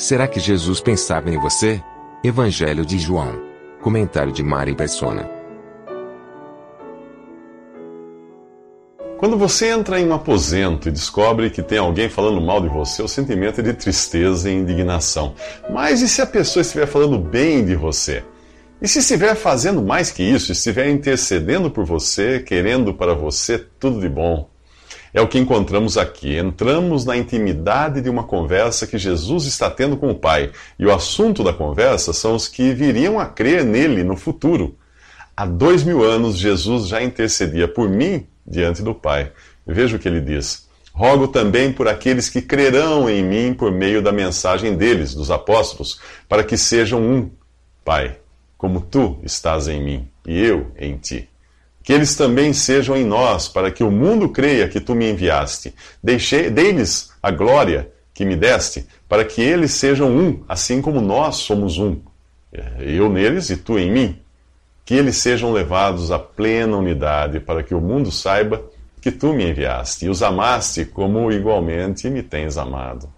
Será que Jesus pensava em você? Evangelho de João. Comentário de Mari Persona. Quando você entra em um aposento e descobre que tem alguém falando mal de você, o sentimento é de tristeza e indignação. Mas e se a pessoa estiver falando bem de você? E se estiver fazendo mais que isso, estiver intercedendo por você, querendo para você tudo de bom? É o que encontramos aqui. Entramos na intimidade de uma conversa que Jesus está tendo com o Pai. E o assunto da conversa são os que viriam a crer nele no futuro. Há dois mil anos, Jesus já intercedia por mim diante do Pai. Veja o que ele diz. Rogo também por aqueles que crerão em mim por meio da mensagem deles, dos apóstolos, para que sejam um, Pai, como tu estás em mim e eu em ti que eles também sejam em nós, para que o mundo creia que tu me enviaste. Dei-lhes a glória que me deste, para que eles sejam um, assim como nós somos um. Eu neles e tu em mim. Que eles sejam levados à plena unidade, para que o mundo saiba que tu me enviaste e os amaste como igualmente me tens amado.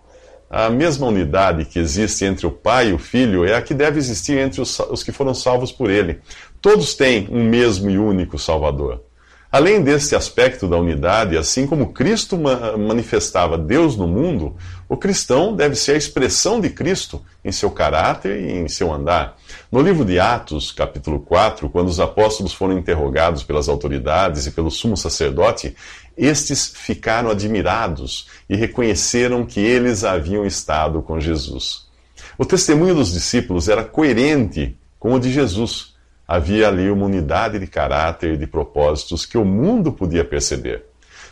A mesma unidade que existe entre o Pai e o Filho é a que deve existir entre os que foram salvos por Ele. Todos têm um mesmo e único Salvador. Além deste aspecto da unidade, assim como Cristo manifestava Deus no mundo, o cristão deve ser a expressão de Cristo em seu caráter e em seu andar. No livro de Atos, capítulo 4, quando os apóstolos foram interrogados pelas autoridades e pelo sumo sacerdote, estes ficaram admirados e reconheceram que eles haviam estado com Jesus. O testemunho dos discípulos era coerente com o de Jesus havia ali uma unidade de caráter e de propósitos que o mundo podia perceber.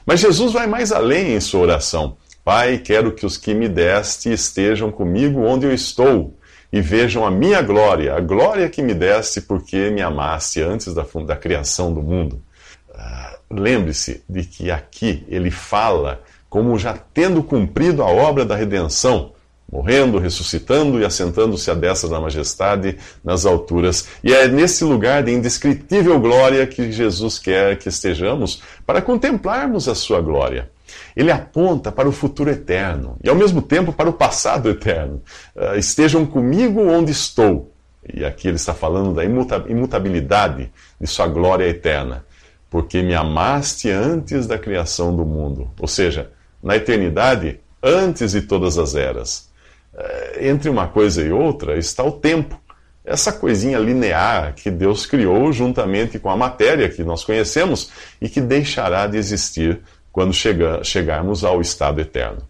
Mas Jesus vai mais além em sua oração. Pai, quero que os que me deste estejam comigo onde eu estou e vejam a minha glória, a glória que me deste porque me amaste antes da, da criação do mundo. Uh, Lembre-se de que aqui ele fala como já tendo cumprido a obra da redenção morrendo, ressuscitando e assentando-se à destra da majestade nas alturas. E é nesse lugar de indescritível glória que Jesus quer que estejamos para contemplarmos a sua glória. Ele aponta para o futuro eterno e, ao mesmo tempo, para o passado eterno. Uh, estejam comigo onde estou. E aqui ele está falando da imutabilidade de sua glória eterna. Porque me amaste antes da criação do mundo. Ou seja, na eternidade, antes de todas as eras. Eh, entre uma coisa e outra está o tempo. Essa coisinha linear que Deus criou juntamente com a matéria que nós conhecemos e que deixará de existir quando chega, chegarmos ao estado eterno.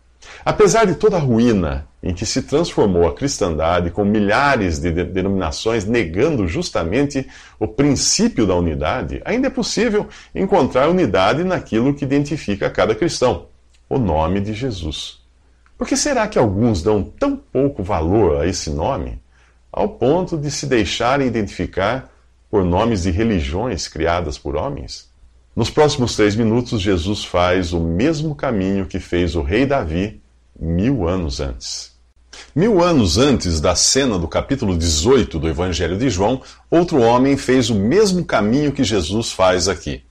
Apesar de toda a ruína em que se transformou a cristandade, com milhares de denominações negando justamente o princípio da unidade, ainda é possível encontrar unidade naquilo que identifica cada cristão: o nome de Jesus. Por que será que alguns dão tão pouco valor a esse nome, ao ponto de se deixarem identificar por nomes de religiões criadas por homens? Nos próximos três minutos, Jesus faz o mesmo caminho que fez o rei Davi mil anos antes. Mil anos antes da cena do capítulo 18 do Evangelho de João, outro homem fez o mesmo caminho que Jesus faz aqui.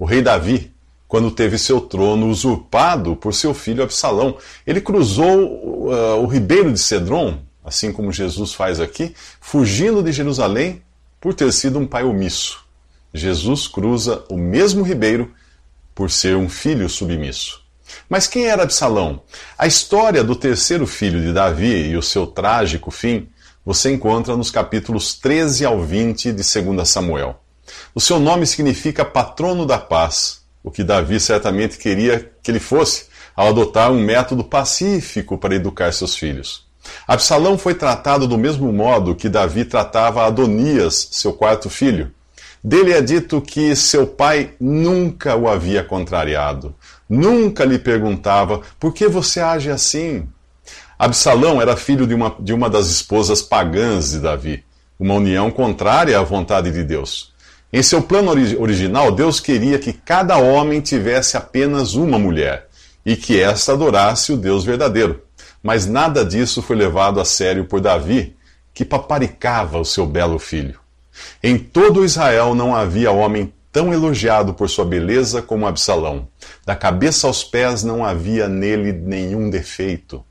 O rei Davi quando teve seu trono usurpado por seu filho Absalão. Ele cruzou uh, o ribeiro de Cedron, assim como Jesus faz aqui, fugindo de Jerusalém por ter sido um pai omisso. Jesus cruza o mesmo ribeiro por ser um filho submisso. Mas quem era Absalão? A história do terceiro filho de Davi e o seu trágico fim você encontra nos capítulos 13 ao 20 de 2 Samuel. O seu nome significa patrono da paz o que Davi certamente queria que ele fosse, ao adotar um método pacífico para educar seus filhos. Absalão foi tratado do mesmo modo que Davi tratava Adonias, seu quarto filho. Dele é dito que seu pai nunca o havia contrariado, nunca lhe perguntava por que você age assim. Absalão era filho de uma, de uma das esposas pagãs de Davi, uma união contrária à vontade de Deus. Em seu plano original, Deus queria que cada homem tivesse apenas uma mulher e que esta adorasse o Deus verdadeiro. Mas nada disso foi levado a sério por Davi, que paparicava o seu belo filho. Em todo Israel não havia homem tão elogiado por sua beleza como Absalão. Da cabeça aos pés não havia nele nenhum defeito.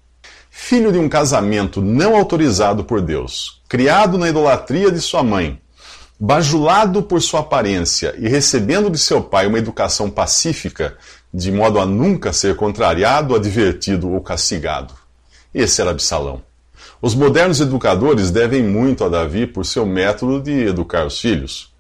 Filho de um casamento não autorizado por Deus, criado na idolatria de sua mãe, bajulado por sua aparência e recebendo de seu pai uma educação pacífica, de modo a nunca ser contrariado, advertido ou castigado. Esse era Absalão. Os modernos educadores devem muito a Davi por seu método de educar os filhos.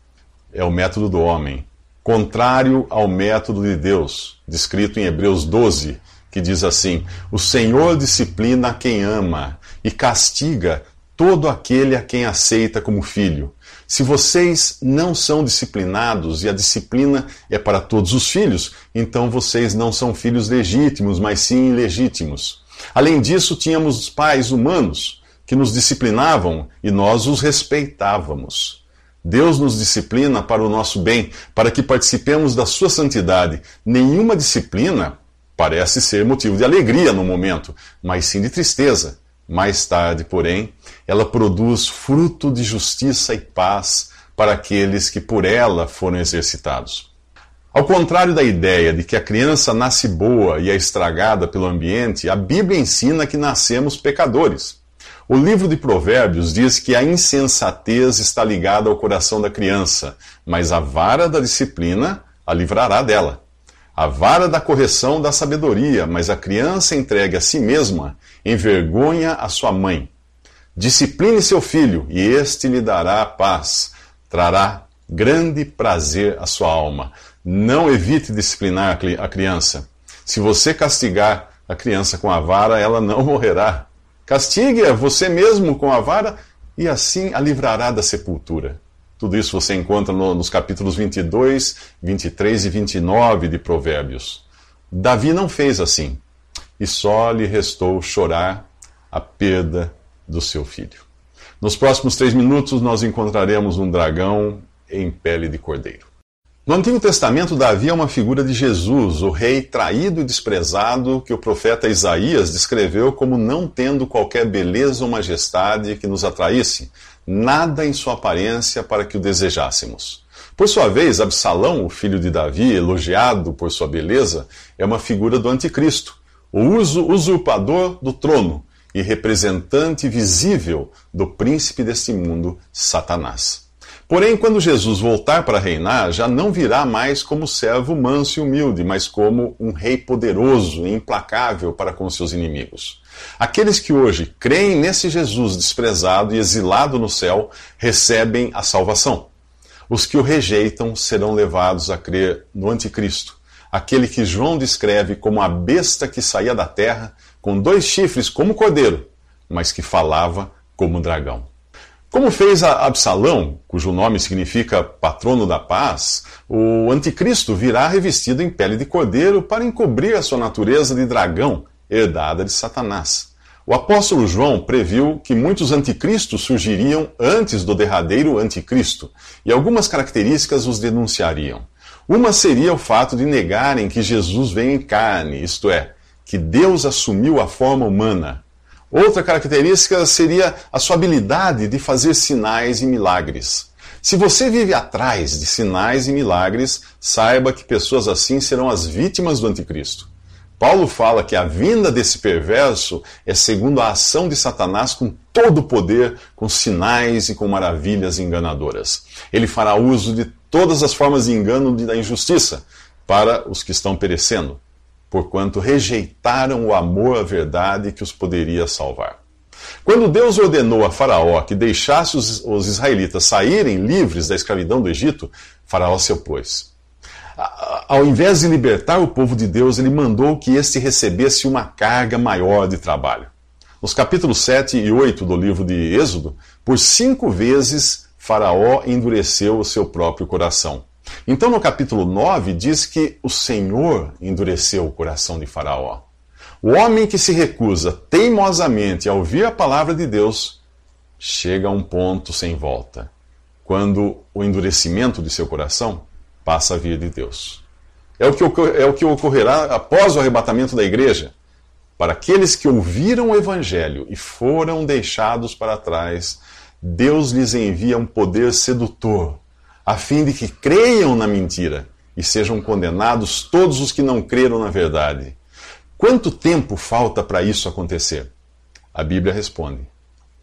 É o método do homem, contrário ao método de Deus, descrito em Hebreus 12, que diz assim: O Senhor disciplina quem ama e castiga todo aquele a quem aceita como filho. Se vocês não são disciplinados e a disciplina é para todos os filhos, então vocês não são filhos legítimos, mas sim ilegítimos. Além disso, tínhamos pais humanos que nos disciplinavam e nós os respeitávamos. Deus nos disciplina para o nosso bem, para que participemos da sua santidade. Nenhuma disciplina parece ser motivo de alegria no momento, mas sim de tristeza. Mais tarde, porém, ela produz fruto de justiça e paz para aqueles que por ela foram exercitados. Ao contrário da ideia de que a criança nasce boa e é estragada pelo ambiente, a Bíblia ensina que nascemos pecadores. O livro de Provérbios diz que a insensatez está ligada ao coração da criança, mas a vara da disciplina a livrará dela. A vara da correção da sabedoria, mas a criança entregue a si mesma envergonha a sua mãe. Discipline seu filho, e este lhe dará paz, trará grande prazer à sua alma. Não evite disciplinar a criança. Se você castigar a criança com a vara, ela não morrerá. Castigue-a você mesmo com a vara e assim a livrará da sepultura. Tudo isso você encontra no, nos capítulos 22, 23 e 29 de Provérbios. Davi não fez assim, e só lhe restou chorar a perda do seu filho. Nos próximos três minutos, nós encontraremos um dragão em pele de cordeiro. No Antigo Testamento, Davi é uma figura de Jesus, o rei traído e desprezado que o profeta Isaías descreveu como não tendo qualquer beleza ou majestade que nos atraísse, nada em sua aparência para que o desejássemos. Por sua vez, Absalão, o filho de Davi, elogiado por sua beleza, é uma figura do anticristo, o usurpador do trono e representante visível do príncipe deste mundo, Satanás. Porém, quando Jesus voltar para reinar, já não virá mais como servo manso e humilde, mas como um rei poderoso e implacável para com seus inimigos. Aqueles que hoje creem nesse Jesus desprezado e exilado no céu recebem a salvação. Os que o rejeitam serão levados a crer no Anticristo, aquele que João descreve como a besta que saía da terra, com dois chifres como cordeiro, mas que falava como dragão. Como fez Absalão, cujo nome significa patrono da paz, o anticristo virá revestido em pele de cordeiro para encobrir a sua natureza de dragão, herdada de Satanás. O apóstolo João previu que muitos anticristos surgiriam antes do derradeiro anticristo, e algumas características os denunciariam. Uma seria o fato de negarem que Jesus vem em carne, isto é, que Deus assumiu a forma humana, Outra característica seria a sua habilidade de fazer sinais e milagres. Se você vive atrás de sinais e milagres, saiba que pessoas assim serão as vítimas do anticristo. Paulo fala que a vinda desse perverso é segundo a ação de Satanás com todo o poder, com sinais e com maravilhas enganadoras. Ele fará uso de todas as formas de engano e da injustiça para os que estão perecendo porquanto rejeitaram o amor à verdade que os poderia salvar. Quando Deus ordenou a Faraó que deixasse os, os israelitas saírem livres da escravidão do Egito, Faraó se opôs. Ao invés de libertar o povo de Deus, ele mandou que este recebesse uma carga maior de trabalho. Nos capítulos 7 e 8 do livro de Êxodo, por cinco vezes Faraó endureceu o seu próprio coração. Então, no capítulo 9, diz que o Senhor endureceu o coração de Faraó. O homem que se recusa teimosamente a ouvir a palavra de Deus chega a um ponto sem volta, quando o endurecimento de seu coração passa a vir de Deus. É o que, é o que ocorrerá após o arrebatamento da igreja. Para aqueles que ouviram o evangelho e foram deixados para trás, Deus lhes envia um poder sedutor, a fim de que creiam na mentira e sejam condenados todos os que não creram na verdade. Quanto tempo falta para isso acontecer? A Bíblia responde: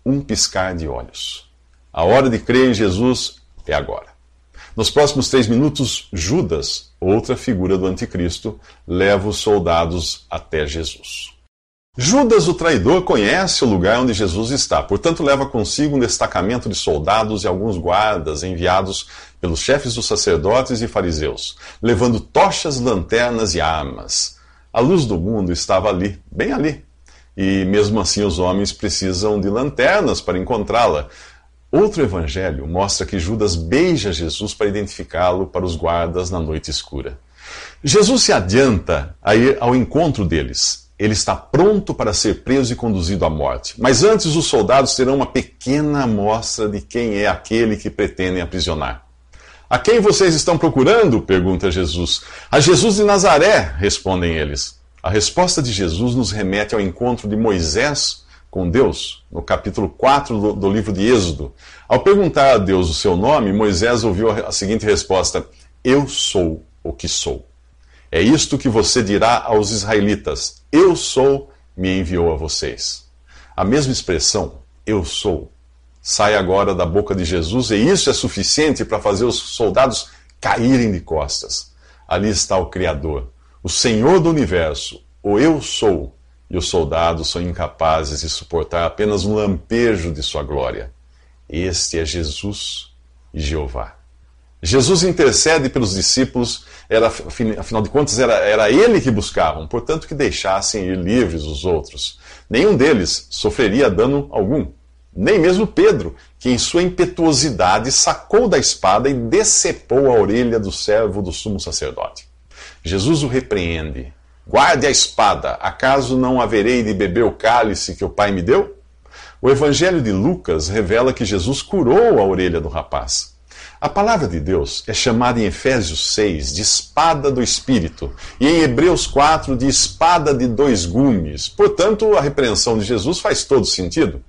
um piscar de olhos. A hora de crer em Jesus é agora. Nos próximos três minutos, Judas, outra figura do anticristo, leva os soldados até Jesus. Judas, o traidor, conhece o lugar onde Jesus está, portanto, leva consigo um destacamento de soldados e alguns guardas enviados pelos chefes dos sacerdotes e fariseus, levando tochas, lanternas e armas. A luz do mundo estava ali, bem ali. E mesmo assim os homens precisam de lanternas para encontrá-la. Outro evangelho mostra que Judas beija Jesus para identificá-lo para os guardas na noite escura. Jesus se adianta a ir ao encontro deles. Ele está pronto para ser preso e conduzido à morte. Mas antes, os soldados terão uma pequena amostra de quem é aquele que pretendem aprisionar. A quem vocês estão procurando? pergunta Jesus. A Jesus de Nazaré, respondem eles. A resposta de Jesus nos remete ao encontro de Moisés com Deus, no capítulo 4 do, do, livro de Êxodo. Ao perguntar a Deus o seu nome, Moisés ouviu a seguinte resposta: Eu sou o que sou. É isto que você dirá aos israelitas: Eu sou, me enviou a vocês. A mesma expressão, eu sou, sai agora da boca de Jesus, e isso é suficiente para fazer os soldados caírem de costas. Ali está o Criador, o Senhor do universo, o Eu Sou, e os soldados são incapazes de suportar apenas um lampejo de sua glória. Este é Jesus e Jeová. Jesus intercede pelos discípulos, era, afinal de contas, era, era ele que buscavam, portanto, que deixassem ir livres os outros. Nenhum deles sofreria dano algum. Nem mesmo Pedro, que em sua impetuosidade sacou da espada e decepou a orelha do servo do sumo sacerdote. Jesus o repreende. Guarde a espada, acaso não haverei de beber o cálice que o Pai me deu? O Evangelho de Lucas revela que Jesus curou a orelha do rapaz. A palavra de Deus é chamada em Efésios 6 de espada do Espírito e em Hebreus 4 de espada de dois gumes. Portanto, a repreensão de Jesus faz todo sentido.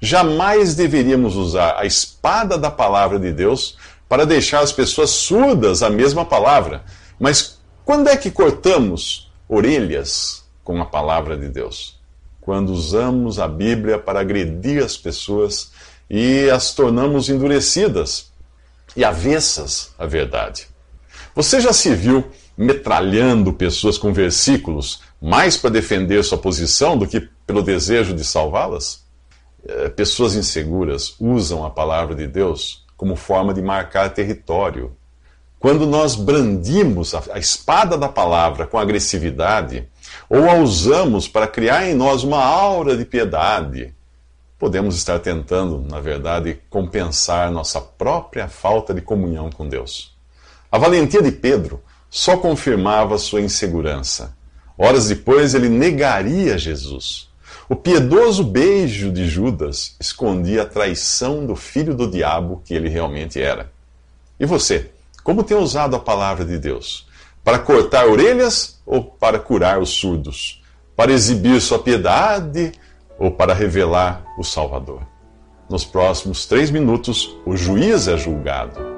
Jamais deveríamos usar a espada da palavra de Deus para deixar as pessoas surdas à mesma palavra. Mas quando é que cortamos orelhas com a palavra de Deus? Quando usamos a Bíblia para agredir as pessoas e as tornamos endurecidas e avessas à verdade. Você já se viu metralhando pessoas com versículos mais para defender sua posição do que pelo desejo de salvá-las? Eh, pessoas inseguras usam a palavra de Deus como forma de marcar território. Quando nós brandimos a espada da palavra com agressividade, ou a usamos para criar em nós uma aura de piedade, podemos estar tentando, na verdade, compensar nossa própria falta de comunhão com Deus. A valentia de Pedro só confirmava sua insegurança. Horas depois, ele negaria Jesus. O piedoso beijo de Judas escondia a traição do filho do diabo que ele realmente era. E você, como tem usado a palavra de Deus? Para cortar orelhas ou para curar os surdos? Para exibir sua piedade ou para revelar o Salvador? Nos próximos três minutos, o juiz é julgado.